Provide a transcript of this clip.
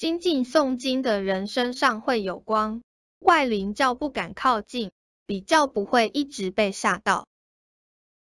精进诵经的人身上会有光，外灵较不敢靠近，比较不会一直被吓到。